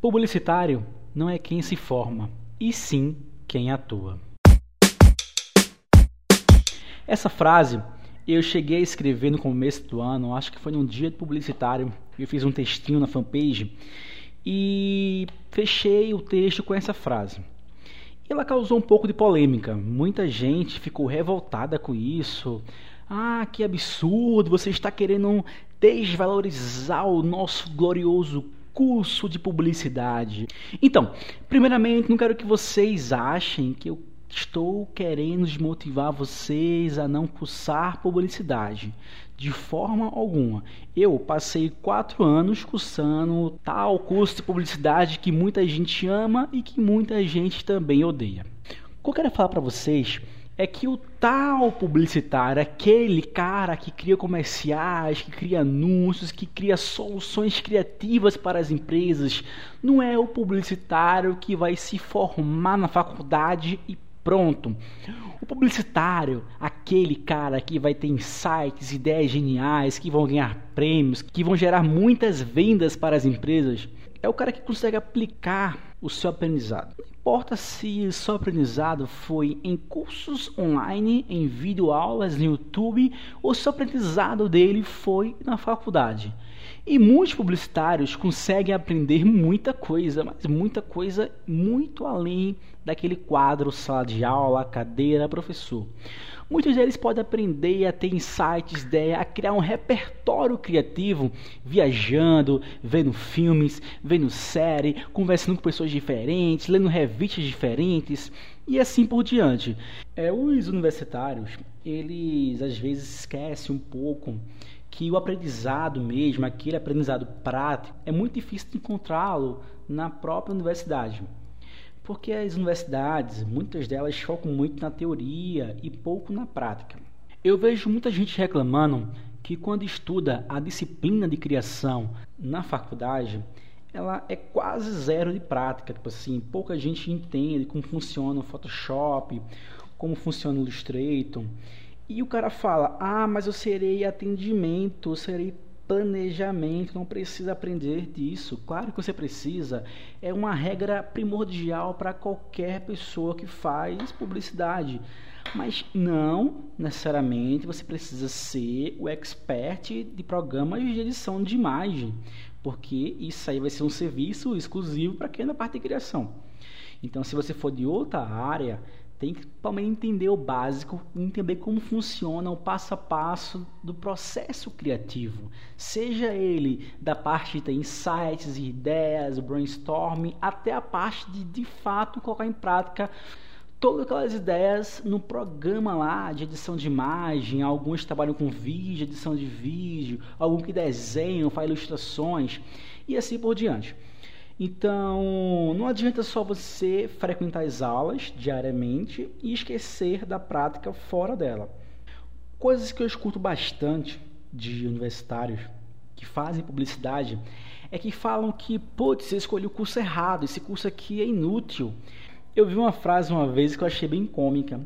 Publicitário não é quem se forma, e sim quem atua. Essa frase eu cheguei a escrever no começo do ano, acho que foi num dia de publicitário, eu fiz um textinho na fanpage e fechei o texto com essa frase. Ela causou um pouco de polêmica. Muita gente ficou revoltada com isso. Ah, que absurdo! Você está querendo desvalorizar o nosso glorioso curso de publicidade. Então, primeiramente, não quero que vocês achem que eu estou querendo desmotivar vocês a não cursar publicidade. De forma alguma. Eu passei quatro anos cursando tal curso de publicidade que muita gente ama e que muita gente também odeia. O que eu quero falar para vocês é que o tal publicitário, aquele cara que cria comerciais, que cria anúncios, que cria soluções criativas para as empresas, não é o publicitário que vai se formar na faculdade e pronto. O publicitário, aquele cara que vai ter insights, ideias geniais, que vão ganhar prêmios, que vão gerar muitas vendas para as empresas, é o cara que consegue aplicar o seu aprendizado. Não importa se o seu aprendizado foi em cursos online, em videoaulas no YouTube, ou se o aprendizado dele foi na faculdade. E muitos publicitários conseguem aprender muita coisa, mas muita coisa muito além daquele quadro sala de aula, cadeira, professor. Muitos deles podem aprender a ter insights, ideia, a criar um repertório criativo, viajando, vendo filmes, vendo série, conversando com pessoas diferentes, lendo revistas diferentes e assim por diante. É, os universitários, eles às vezes esquecem um pouco que o aprendizado mesmo, aquele aprendizado prático, é muito difícil encontrá-lo na própria universidade. Porque as universidades, muitas delas focam muito na teoria e pouco na prática. Eu vejo muita gente reclamando que quando estuda a disciplina de criação na faculdade, ela é quase zero de prática. Tipo assim, pouca gente entende como funciona o Photoshop, como funciona o Illustrator. E o cara fala: Ah, mas eu serei atendimento, eu serei planejamento, não precisa aprender disso. Claro que você precisa, é uma regra primordial para qualquer pessoa que faz publicidade. Mas não necessariamente você precisa ser o expert de programas de edição de imagem, porque isso aí vai ser um serviço exclusivo para quem é da parte de criação. Então, se você for de outra área, tem que também entender o básico, entender como funciona o passo a passo do processo criativo, seja ele da parte de insights, ideias, brainstorming, até a parte de de fato colocar em prática todas aquelas ideias no programa lá de edição de imagem. Alguns trabalham com vídeo, edição de vídeo, alguns que desenham, faz ilustrações e assim por diante. Então, não adianta só você frequentar as aulas diariamente e esquecer da prática fora dela. Coisas que eu escuto bastante de universitários que fazem publicidade é que falam que, putz, você escolheu o curso errado, esse curso aqui é inútil. Eu vi uma frase uma vez que eu achei bem cômica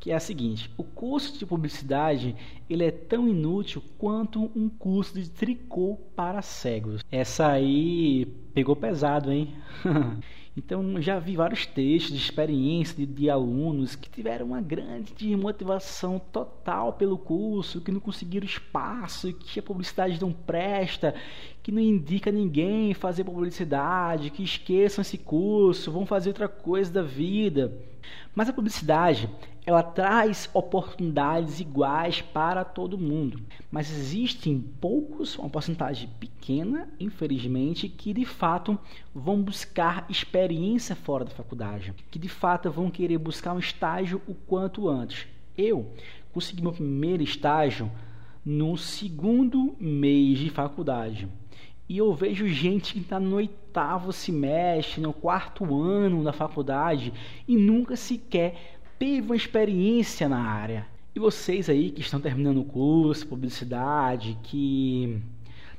que é a seguinte: o curso de publicidade ele é tão inútil quanto um curso de tricô para cegos. Essa aí pegou pesado, hein? Então, já vi vários textos de experiência de, de, alunos que tiveram uma grande motivação total pelo curso, que não conseguiram espaço, que a publicidade não presta, que não indica ninguém fazer publicidade, que esqueçam esse curso, vão fazer outra coisa da vida. Mas a publicidade, ela traz oportunidades iguais para todo mundo. Mas existem poucos, uma porcentagem pequena, infelizmente, que de fato vão buscar experiência fora da faculdade, que de fato vão querer buscar um estágio o quanto antes. Eu consegui meu primeiro estágio no segundo mês de faculdade. E eu vejo gente que está no oitavo semestre, no quarto ano da faculdade e nunca sequer teve uma experiência na área. E vocês aí que estão terminando o curso, publicidade, que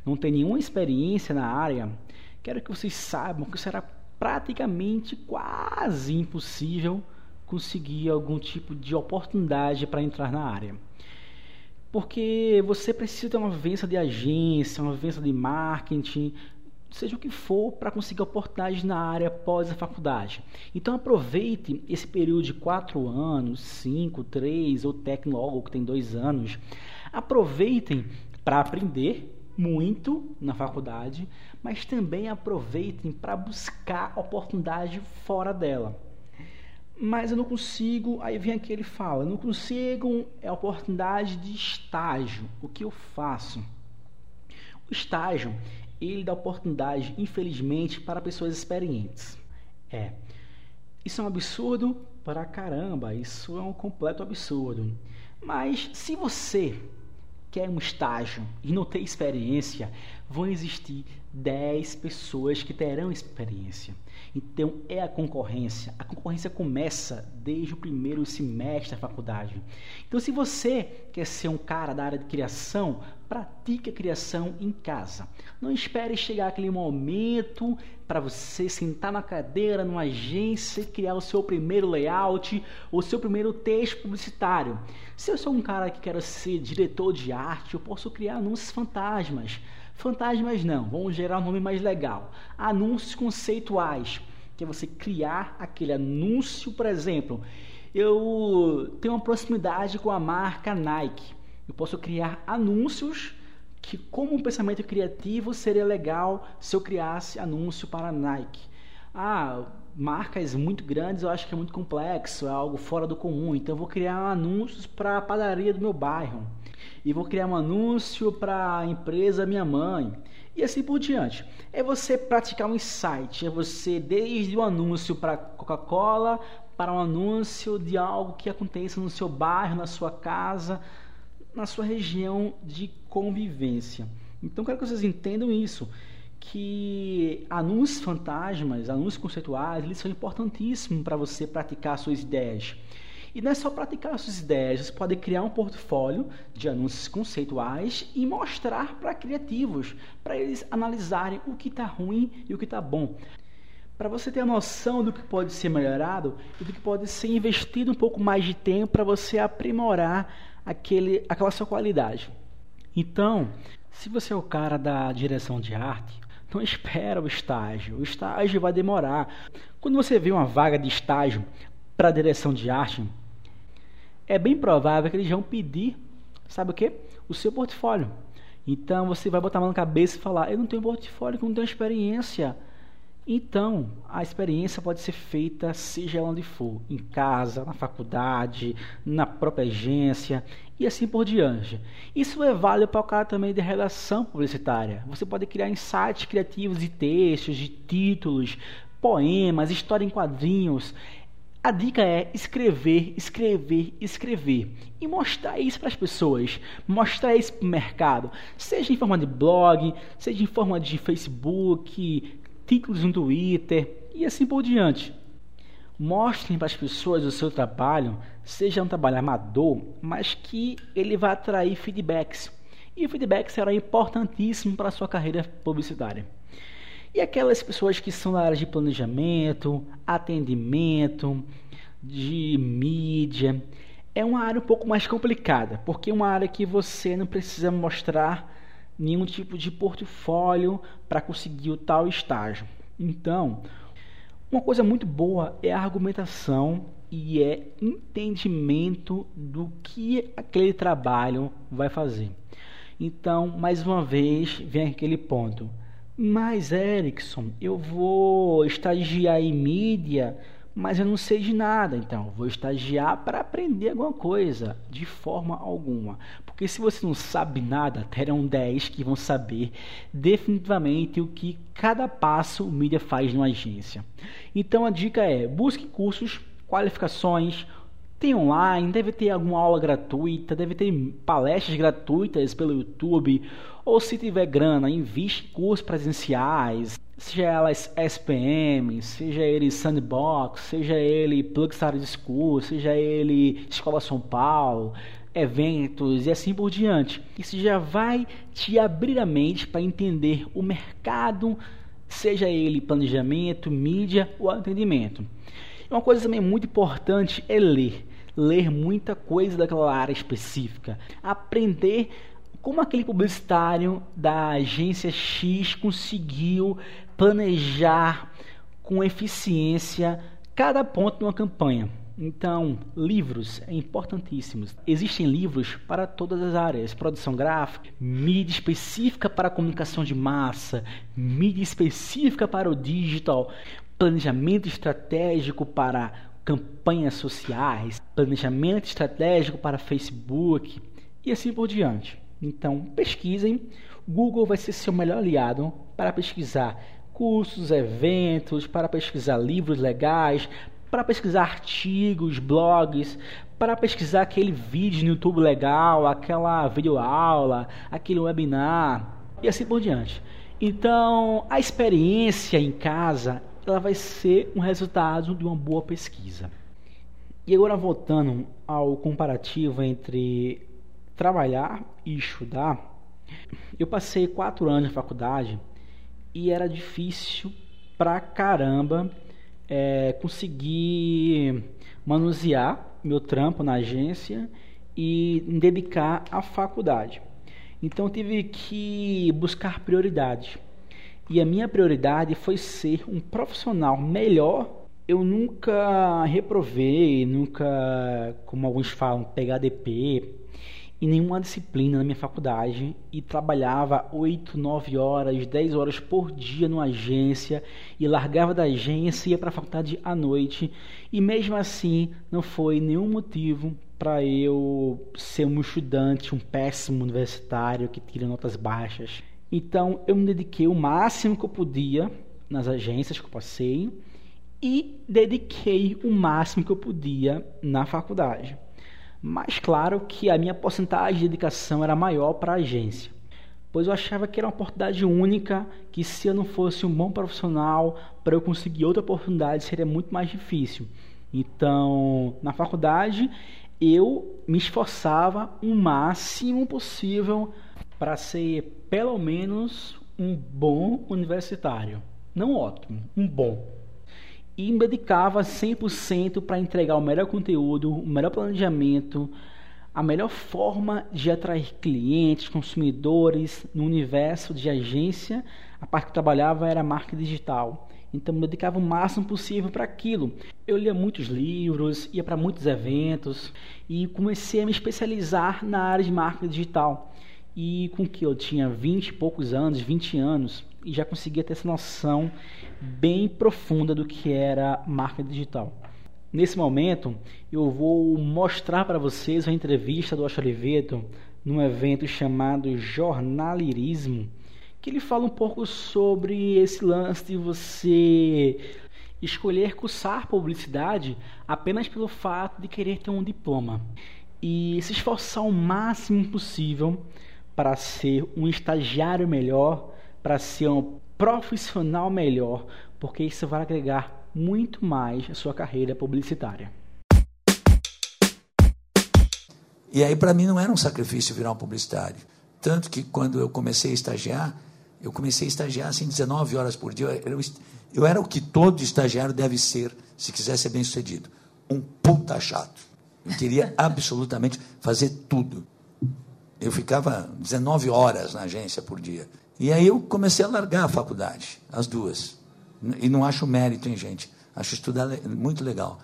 não tem nenhuma experiência na área, quero que vocês saibam que será praticamente quase impossível conseguir algum tipo de oportunidade para entrar na área. Porque você precisa ter uma vivência de agência, uma vivência de marketing, seja o que for, para conseguir oportunidades na área após a faculdade. Então aproveite esse período de quatro anos, cinco, três ou tecnólogo que tem dois anos. Aproveitem para aprender muito na faculdade, mas também aproveitem para buscar oportunidade fora dela. Mas eu não consigo, aí vem aquele fala, não consigo é oportunidade de estágio. O que eu faço? O estágio ele dá oportunidade, infelizmente, para pessoas experientes. É. Isso é um absurdo para caramba, isso é um completo absurdo. Mas se você quer um estágio e não tem experiência, vão existir 10 pessoas que terão experiência. Então é a concorrência. A concorrência começa desde o primeiro semestre da faculdade. Então, se você quer ser um cara da área de criação, pratique a criação em casa. Não espere chegar aquele momento para você sentar na cadeira, numa agência criar o seu primeiro layout, o seu primeiro texto publicitário. Se eu sou um cara que quero ser diretor de arte, eu posso criar anúncios fantasmas Fantasmas não, vamos gerar um nome mais legal. Anúncios conceituais, que é você criar aquele anúncio, por exemplo, eu tenho uma proximidade com a marca Nike. Eu posso criar anúncios que, como um pensamento criativo, seria legal se eu criasse anúncio para a Nike. Ah, marcas muito grandes eu acho que é muito complexo, é algo fora do comum. Então eu vou criar anúncios para a padaria do meu bairro e vou criar um anúncio para a empresa minha mãe e assim por diante. É você praticar um insight, é você desde o anúncio para Coca-Cola para um anúncio de algo que aconteça no seu bairro, na sua casa, na sua região de convivência. Então quero que vocês entendam isso, que anúncios fantasmas, anúncios conceituais, eles são importantíssimos para você praticar suas ideias. E não é só praticar suas ideias, você pode criar um portfólio de anúncios conceituais e mostrar para criativos, para eles analisarem o que está ruim e o que está bom. Para você ter a noção do que pode ser melhorado e do que pode ser investido um pouco mais de tempo para você aprimorar aquele, aquela sua qualidade. Então, se você é o cara da direção de arte, não espera o estágio. O estágio vai demorar. Quando você vê uma vaga de estágio para direção de arte, é bem provável que eles vão pedir, sabe o que? O seu portfólio. Então você vai botar a mão na cabeça e falar: Eu não tenho portfólio, eu não tenho experiência. Então, a experiência pode ser feita seja onde for, em casa, na faculdade, na própria agência e assim por diante. Isso é válido para o cara também de relação publicitária. Você pode criar insights criativos de textos, de títulos, poemas, história em quadrinhos. A dica é escrever, escrever, escrever e mostrar isso para as pessoas, mostrar isso para o mercado, seja em forma de blog, seja em forma de Facebook, títulos no Twitter e assim por diante. Mostrem para as pessoas o seu trabalho, seja um trabalho amador, mas que ele vai atrair feedbacks. E o feedback será importantíssimo para a sua carreira publicitária. E aquelas pessoas que são da área de planejamento, atendimento, de mídia, é uma área um pouco mais complicada, porque é uma área que você não precisa mostrar nenhum tipo de portfólio para conseguir o tal estágio. Então, uma coisa muito boa é a argumentação e é entendimento do que aquele trabalho vai fazer. Então, mais uma vez, vem aquele ponto. Mas, Erickson, eu vou estagiar em mídia, mas eu não sei de nada. Então, vou estagiar para aprender alguma coisa, de forma alguma. Porque se você não sabe nada, terão 10 que vão saber definitivamente o que cada passo mídia faz numa agência. Então, a dica é: busque cursos, qualificações, tem online, deve ter alguma aula gratuita, deve ter palestras gratuitas pelo YouTube, ou se tiver grana, investe em cursos presenciais, seja elas SPM, seja ele Sandbox, seja ele Plug Study School, seja ele Escola São Paulo, eventos e assim por diante. Isso já vai te abrir a mente para entender o mercado, seja ele planejamento, mídia ou atendimento. Uma coisa também muito importante é ler ler muita coisa daquela área específica, aprender como aquele publicitário da agência X conseguiu planejar com eficiência cada ponto de uma campanha. Então, livros é importantíssimos. Existem livros para todas as áreas: produção gráfica, mídia específica para comunicação de massa, mídia específica para o digital, planejamento estratégico para campanhas sociais, planejamento estratégico para Facebook e assim por diante. Então, pesquisem. Google vai ser seu melhor aliado para pesquisar cursos, eventos, para pesquisar livros legais, para pesquisar artigos, blogs, para pesquisar aquele vídeo no YouTube legal, aquela videoaula, aquele webinar e assim por diante. Então, a experiência em casa, ela vai ser um resultado de uma boa pesquisa. E agora voltando ao comparativo entre trabalhar e estudar, eu passei quatro anos na faculdade e era difícil pra caramba é, conseguir manusear meu trampo na agência e me dedicar à faculdade. Então eu tive que buscar prioridade. E a minha prioridade foi ser um profissional melhor. Eu nunca reprovei, nunca, como alguns falam, pegar DP, em nenhuma disciplina na minha faculdade e trabalhava 8, 9 horas, 10 horas por dia numa agência e largava da agência e ia para a faculdade à noite. E mesmo assim, não foi nenhum motivo para eu ser um estudante, um péssimo universitário que tira notas baixas. Então, eu me dediquei o máximo que eu podia nas agências que eu passei e dediquei o máximo que eu podia na faculdade. Mas claro que a minha porcentagem de dedicação era maior para a agência, pois eu achava que era uma oportunidade única, que se eu não fosse um bom profissional, para eu conseguir outra oportunidade seria muito mais difícil. Então, na faculdade, eu me esforçava o máximo possível para ser pelo menos um bom universitário. Não ótimo, um bom e me dedicava 100% para entregar o melhor conteúdo, o melhor planejamento, a melhor forma de atrair clientes, consumidores no universo de agência. A parte que eu trabalhava era marca digital. Então me dedicava o máximo possível para aquilo. Eu lia muitos livros, ia para muitos eventos e comecei a me especializar na área de marca digital. E com que eu tinha 20 e poucos anos, 20 anos, e já conseguia ter essa noção bem profunda do que era marca digital. Nesse momento, eu vou mostrar para vocês uma entrevista do Oliveto num evento chamado Jornalirismo, que ele fala um pouco sobre esse lance de você escolher cursar publicidade apenas pelo fato de querer ter um diploma e se esforçar o máximo possível para ser um estagiário melhor, para ser um profissional melhor, porque isso vai agregar muito mais à sua carreira publicitária. E aí, para mim, não era um sacrifício virar um publicitário. Tanto que, quando eu comecei a estagiar, eu comecei a estagiar assim, 19 horas por dia. Eu, eu era o que todo estagiário deve ser, se quiser ser bem sucedido: um puta chato. Eu queria absolutamente fazer tudo. Eu ficava 19 horas na agência por dia. E aí eu comecei a largar a faculdade, as duas. E não acho mérito, hein, gente? Acho estudar muito legal.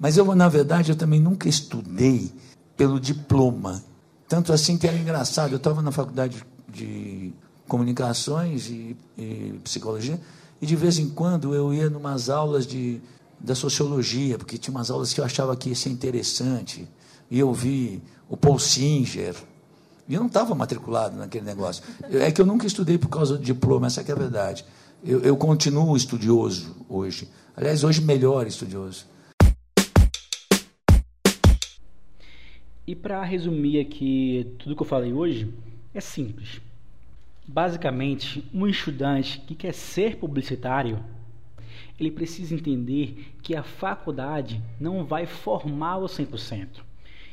Mas eu, na verdade, eu também nunca estudei pelo diploma. Tanto assim que era engraçado. Eu estava na faculdade de comunicações e, e, psicologia, e de vez em quando eu ia numas aulas de, da sociologia, porque tinha umas aulas que eu achava que ia ser interessante. E eu vi o Paul Singer, e eu não estava matriculado naquele negócio. É que eu nunca estudei por causa do diploma, essa é a verdade. Eu, eu continuo estudioso hoje. Aliás, hoje melhor estudioso. E para resumir aqui tudo que eu falei hoje, é simples. Basicamente, um estudante que quer ser publicitário, ele precisa entender que a faculdade não vai formá-lo 100%.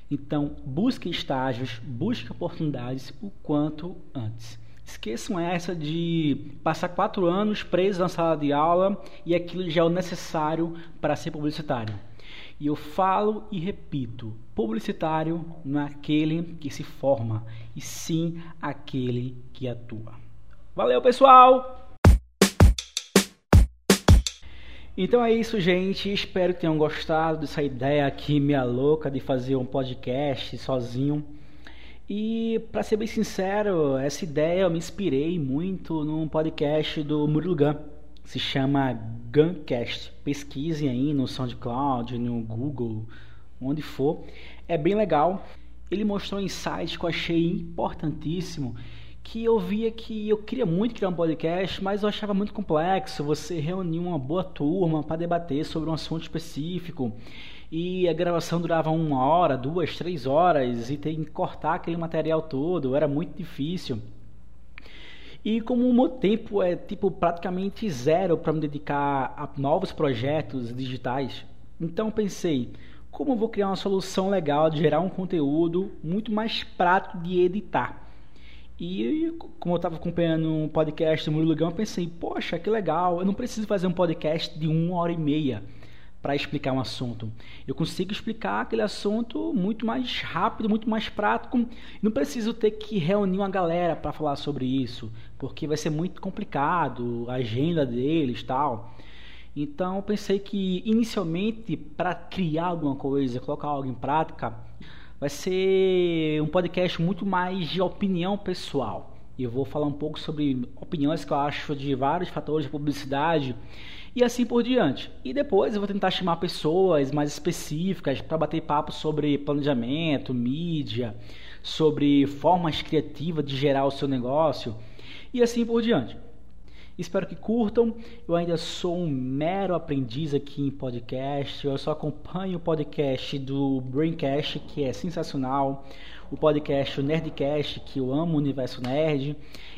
Então, busque estágios, busque oportunidades o quanto antes. Esqueçam essa de passar quatro anos preso na sala de aula e aquilo já é o necessário para ser publicitário. E eu falo e repito: publicitário não é aquele que se forma, e sim aquele que atua. Valeu, pessoal! Então é isso, gente. Espero que tenham gostado dessa ideia aqui, minha louca, de fazer um podcast sozinho. E para ser bem sincero, essa ideia eu me inspirei muito num podcast do Murilo Gun se chama Guncast. Pesquisem aí no SoundCloud, no Google, onde for. É bem legal. Ele mostrou um insight que eu achei importantíssimo, que eu via que eu queria muito criar um podcast, mas eu achava muito complexo você reunir uma boa turma para debater sobre um assunto específico. E a gravação durava uma hora, duas, três horas, e tem que cortar aquele material todo, era muito difícil. E como o meu tempo é tipo praticamente zero para me dedicar a novos projetos digitais, então pensei, como eu vou criar uma solução legal de gerar um conteúdo muito mais prático de editar? E como eu estava acompanhando um podcast do Murilo Gão, eu pensei, poxa, que legal, eu não preciso fazer um podcast de uma hora e meia para explicar um assunto. Eu consigo explicar aquele assunto muito mais rápido, muito mais prático. Não preciso ter que reunir uma galera para falar sobre isso, porque vai ser muito complicado a agenda deles, tal. Então, pensei que inicialmente para criar alguma coisa, colocar algo em prática, vai ser um podcast muito mais de opinião pessoal. E eu vou falar um pouco sobre opiniões que eu acho de vários fatores de publicidade e assim por diante. E depois eu vou tentar chamar pessoas mais específicas para bater papo sobre planejamento, mídia, sobre formas criativas de gerar o seu negócio e assim por diante. Espero que curtam. Eu ainda sou um mero aprendiz aqui em podcast. Eu só acompanho o podcast do Braincast, que é sensacional. O podcast o Nerdcast, que eu amo o universo nerd.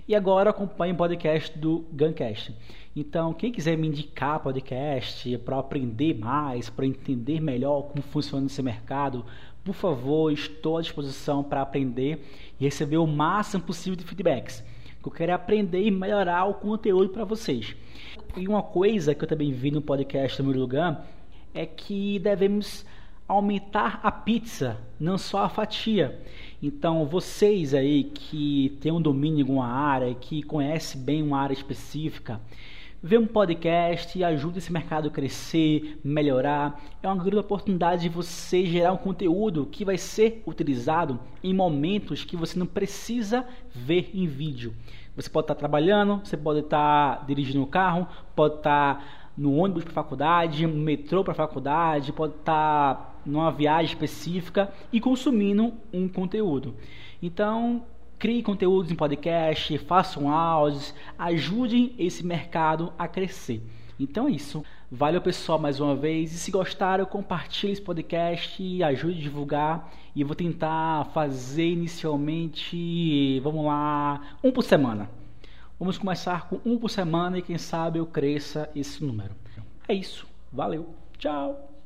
E agora acompanho o podcast do Guncast. Então, quem quiser me indicar podcast para aprender mais, para entender melhor como funciona esse mercado, por favor, estou à disposição para aprender e receber o máximo possível de feedbacks. Eu quero aprender e melhorar o conteúdo para vocês. E uma coisa que eu também vi no podcast do meu lugar é que devemos aumentar a pizza, não só a fatia. Então, vocês aí que têm um domínio em alguma área, que conhecem bem uma área específica, ver um podcast ajuda esse mercado a crescer, melhorar. É uma grande oportunidade de você gerar um conteúdo que vai ser utilizado em momentos que você não precisa ver em vídeo. Você pode estar trabalhando, você pode estar dirigindo o carro, pode estar no ônibus para faculdade, no metrô para faculdade, pode estar numa viagem específica e consumindo um conteúdo. Então, Crie conteúdos em podcast, façam áudios, ajudem esse mercado a crescer. Então é isso. Valeu pessoal mais uma vez. E se gostaram, compartilhe esse podcast e ajude a divulgar. E vou tentar fazer inicialmente, vamos lá, um por semana. Vamos começar com um por semana e quem sabe eu cresça esse número. É isso. Valeu. Tchau.